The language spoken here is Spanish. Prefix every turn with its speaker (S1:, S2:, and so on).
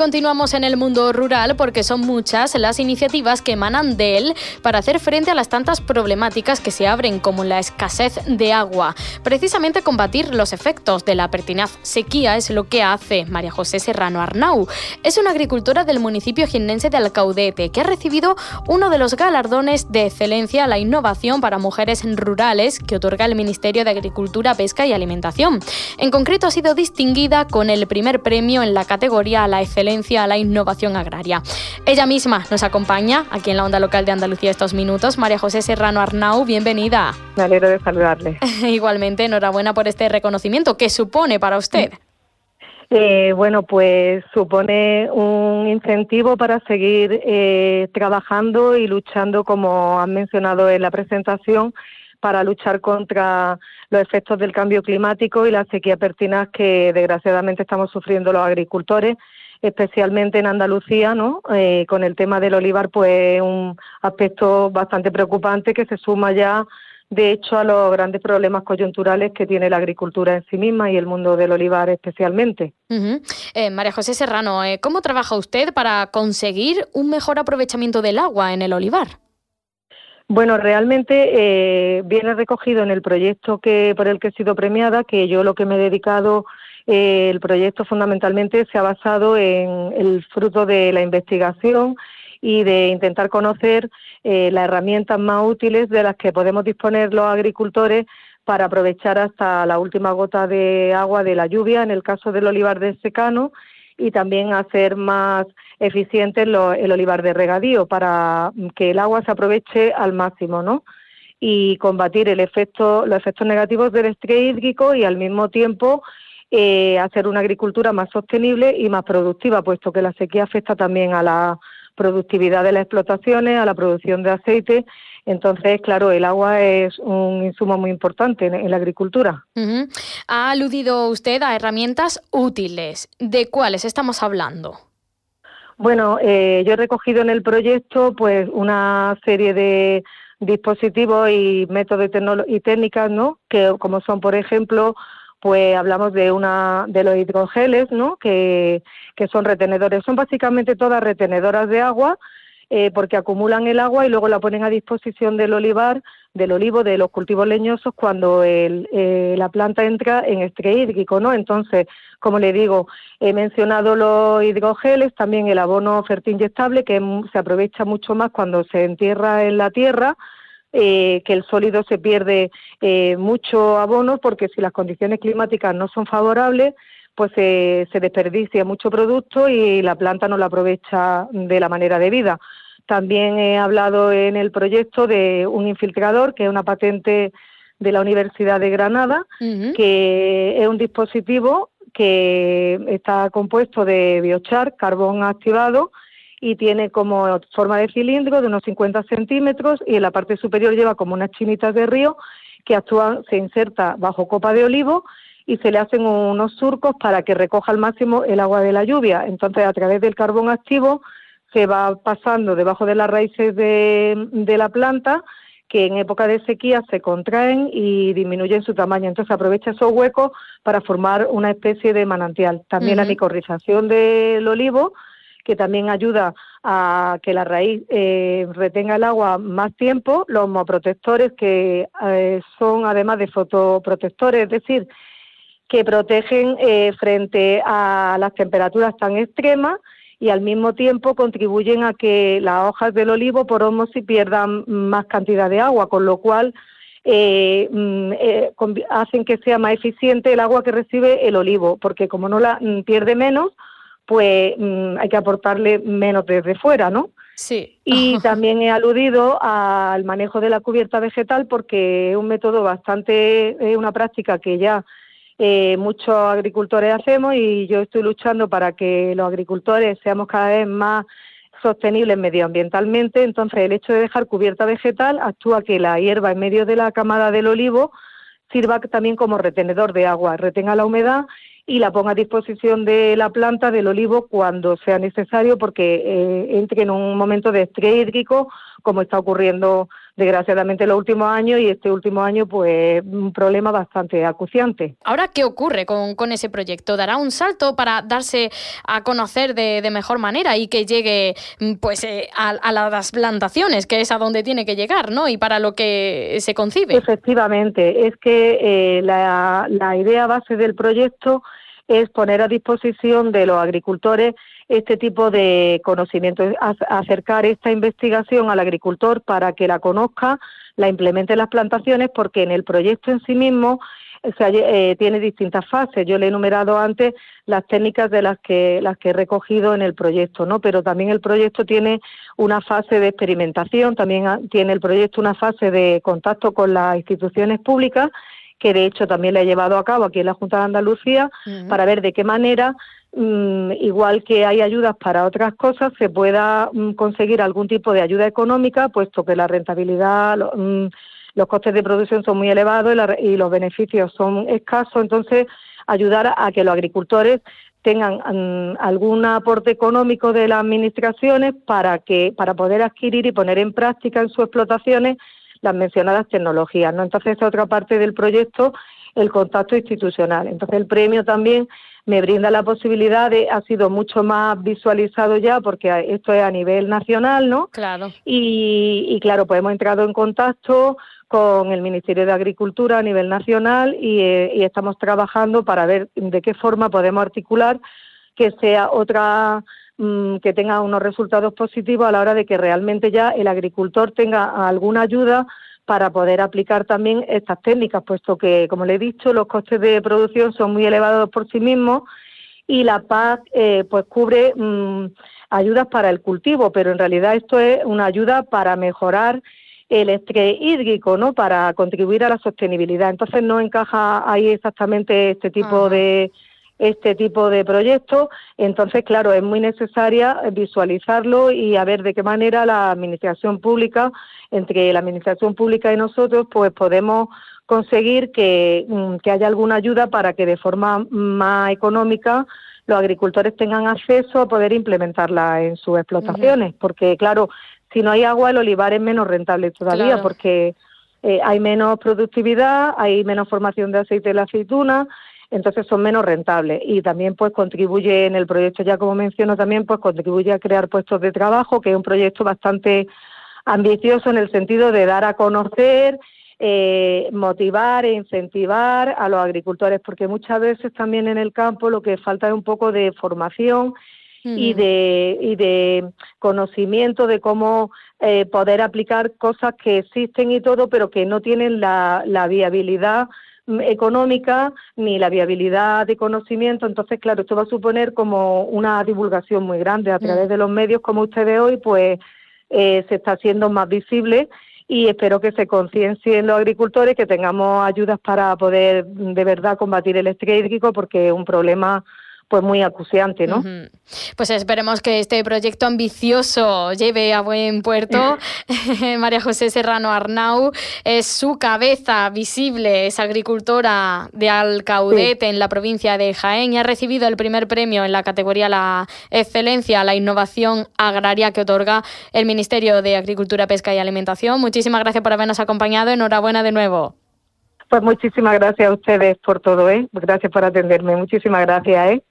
S1: Continuamos en el mundo rural porque son muchas las iniciativas que emanan de él para hacer frente a las tantas problemáticas que se abren como la escasez de agua. Precisamente combatir los efectos de la pertinaz sequía es lo que hace María José Serrano Arnau. Es una agricultora del municipio jiennense de Alcaudete que ha recibido uno de los galardones de excelencia a la innovación para mujeres rurales que otorga el Ministerio de Agricultura, Pesca y Alimentación. En concreto ha sido distinguida con el primer premio en la categoría a la excelencia a la innovación agraria. Ella misma nos acompaña aquí en la onda local de Andalucía estos minutos. María José Serrano Arnau, bienvenida.
S2: Me alegro de saludarle.
S1: Igualmente, enhorabuena por este reconocimiento. ¿Qué supone para usted?
S2: Eh, bueno, pues supone un incentivo para seguir eh, trabajando y luchando, como han mencionado en la presentación, para luchar contra los efectos del cambio climático y la sequía pertinaz que desgraciadamente estamos sufriendo los agricultores especialmente en Andalucía, ¿no? Eh, con el tema del olivar, pues un aspecto bastante preocupante que se suma ya, de hecho, a los grandes problemas coyunturales que tiene la agricultura en sí misma y el mundo del olivar especialmente.
S1: Eh, María José Serrano, eh, ¿cómo trabaja usted para conseguir un mejor aprovechamiento del agua en el olivar?
S2: Bueno, realmente viene recogido en el proyecto que por el que he sido premiada, que yo lo que me he dedicado el proyecto fundamentalmente se ha basado en el fruto de la investigación y de intentar conocer eh, las herramientas más útiles de las que podemos disponer los agricultores para aprovechar hasta la última gota de agua de la lluvia, en el caso del olivar de secano, y también hacer más eficiente el olivar de regadío para que el agua se aproveche al máximo, ¿no? Y combatir el efecto, los efectos negativos del estrés hídrico y al mismo tiempo eh, hacer una agricultura más sostenible y más productiva, puesto que la sequía afecta también a la productividad de las explotaciones, a la producción de aceite. Entonces, claro, el agua es un insumo muy importante en, la agricultura.
S1: Ha aludido usted a herramientas útiles. ¿De cuáles estamos hablando?
S2: Bueno, eh, yo he recogido en el proyecto pues una serie de dispositivos y métodos y técnicas, ¿no? Que como son, por ejemplo, pues hablamos de una de los hidrogeles, ¿no? Que, que son retenedores, son básicamente todas retenedoras de agua, eh, porque acumulan el agua y luego la ponen a disposición del olivar, del olivo, de los cultivos leñosos cuando el, eh, la planta entra en estrés hídrico, ¿no? Entonces, como le digo, he mencionado los hidrogeles, también el abono fertiinyectable, que se aprovecha mucho más cuando se entierra en la tierra, eh, que el sólido se pierde eh, mucho abono porque si las condiciones climáticas no son favorables, pues se desperdicia mucho producto y la planta no lo aprovecha de la manera debida. También he hablado en el proyecto de un infiltrador, que es una patente de la Universidad de Granada, que es un dispositivo que está compuesto de biochar, carbón activado, y tiene como forma de cilindro de unos 50 centímetros y en la parte superior lleva como unas chinitas de río que actúan, se inserta bajo copa de olivo y se le hacen unos surcos para que recoja al máximo el agua de la lluvia. Entonces, a través del carbón activo se va pasando debajo de las raíces de, de la planta que en época de sequía se contraen y disminuyen su tamaño. Entonces aprovecha esos huecos para formar una especie de manantial. También la micorrización del olivo que también ayuda a que la raíz eh, retenga el agua más tiempo, los homoprotectores que eh, son además de fotoprotectores, es decir, que protegen eh, frente a las temperaturas tan extremas y al mismo tiempo contribuyen a que las hojas del olivo por osmosis pierdan más cantidad de agua, con lo cual mm, hacen que sea más eficiente el agua que recibe el olivo, porque como no la mm, pierde menos, pues mm, hay que aportarle menos desde fuera, ¿no?
S1: Sí.
S2: Y también he aludido al manejo de la cubierta vegetal porque es un método bastante, es una práctica que ya eh, muchos agricultores hacemos y yo estoy luchando para que los agricultores seamos cada vez más sostenibles medioambientalmente, entonces el hecho de dejar cubierta vegetal actúa que la hierba en medio de la camada del olivo sirva también como retenedor de agua, retenga la humedad y la ponga a disposición de la planta del olivo cuando sea necesario porque eh, entre en un momento de estrés hídrico como está ocurriendo desgraciadamente los últimos años y este último año pues un problema bastante acuciante.
S1: Ahora, ¿qué ocurre con, con ese proyecto? ¿Dará un salto para darse a conocer de, de mejor manera y que llegue pues eh, a, a, las plantaciones, que es a donde tiene que llegar, ¿no? Y para lo que se concibe.
S2: Efectivamente, es que eh, la, la idea base del proyecto es poner a disposición de los agricultores este tipo de conocimiento, acercar esta investigación al agricultor para que la conozca, la implemente en las plantaciones, porque en el proyecto en sí mismo eh, tiene distintas fases. Yo le he enumerado antes las técnicas de las que las que he recogido en el proyecto, ¿no? Pero también el proyecto tiene una fase de experimentación, también tiene el proyecto una fase de contacto con las instituciones públicas que de hecho también le he llevado a cabo aquí en la Junta de Andalucía para ver de qué manera Mm, igual que hay ayudas para otras cosas, se pueda mm, conseguir algún tipo de ayuda económica, puesto que la rentabilidad, mm, los costes de producción son muy elevados y, los beneficios son escasos. Entonces, ayudar a, que los agricultores tengan algún aporte económico de las administraciones para que para poder adquirir y poner en práctica en sus explotaciones las mencionadas tecnologías. ¿no? Entonces, esta otra parte del proyecto, el contacto institucional. Entonces, el premio también me brinda la posibilidad de, ha sido mucho más visualizado ya porque esto es a nivel nacional, ¿no?
S1: Claro.
S2: Y, claro, pues hemos entrado en contacto con el Ministerio de Agricultura a nivel nacional y, eh, y estamos trabajando para ver de qué forma podemos articular que sea otra mm, que tenga unos resultados positivos a la hora de que realmente ya el agricultor tenga alguna ayuda para poder aplicar también estas técnicas, puesto que, como le he dicho, los costes de producción son muy elevados por sí mismos y la PAC eh, pues cubre mm, ayudas para el cultivo, pero en realidad esto es una ayuda para mejorar el estrés hídrico, ¿no? Para contribuir a la sostenibilidad. Entonces no encaja ahí exactamente este tipo de este tipo de proyectos. Entonces, claro, es muy necesaria visualizarlo y a ver de qué manera la administración pública, entre la administración pública y nosotros, pues podemos conseguir que, mm, que haya alguna ayuda para que de forma más económica los agricultores tengan acceso a poder implementarla en sus explotaciones, porque claro, si no hay agua el olivar es menos rentable todavía porque eh, hay menos productividad, hay menos formación de aceite de la aceituna, entonces son menos rentables. Y también pues contribuye en el proyecto ya como menciono también pues contribuye a crear puestos de trabajo que es un proyecto bastante ambicioso en el sentido de dar a conocer eh, motivar e incentivar a los agricultores porque muchas veces también en el campo lo que falta es un poco de formación y de y de conocimiento de cómo eh, poder aplicar cosas que existen y todo pero que no tienen la, la viabilidad económica ni la viabilidad de conocimiento. Entonces, claro, esto va a suponer como una divulgación muy grande a mm. través de los medios como ustedes hoy, pues eh, se está haciendo más visible y espero que se conciencien los agricultores, que tengamos ayudas para poder de verdad combatir el estrés hídrico porque es un problema pues muy acuciante, ¿no?
S1: Pues esperemos que este proyecto ambicioso lleve a buen puerto. María José Serrano Arnau es su cabeza visible, es agricultora de Alcaudete en la provincia de Jaén y ha recibido el primer premio en la categoría La Excelencia, la Innovación Agraria que otorga el Ministerio de Agricultura, Pesca y Alimentación. Muchísimas gracias por habernos acompañado. Enhorabuena de nuevo.
S2: Pues muchísimas gracias a ustedes por todo, ¿eh? Gracias por atenderme. Muchísimas gracias, ¿eh?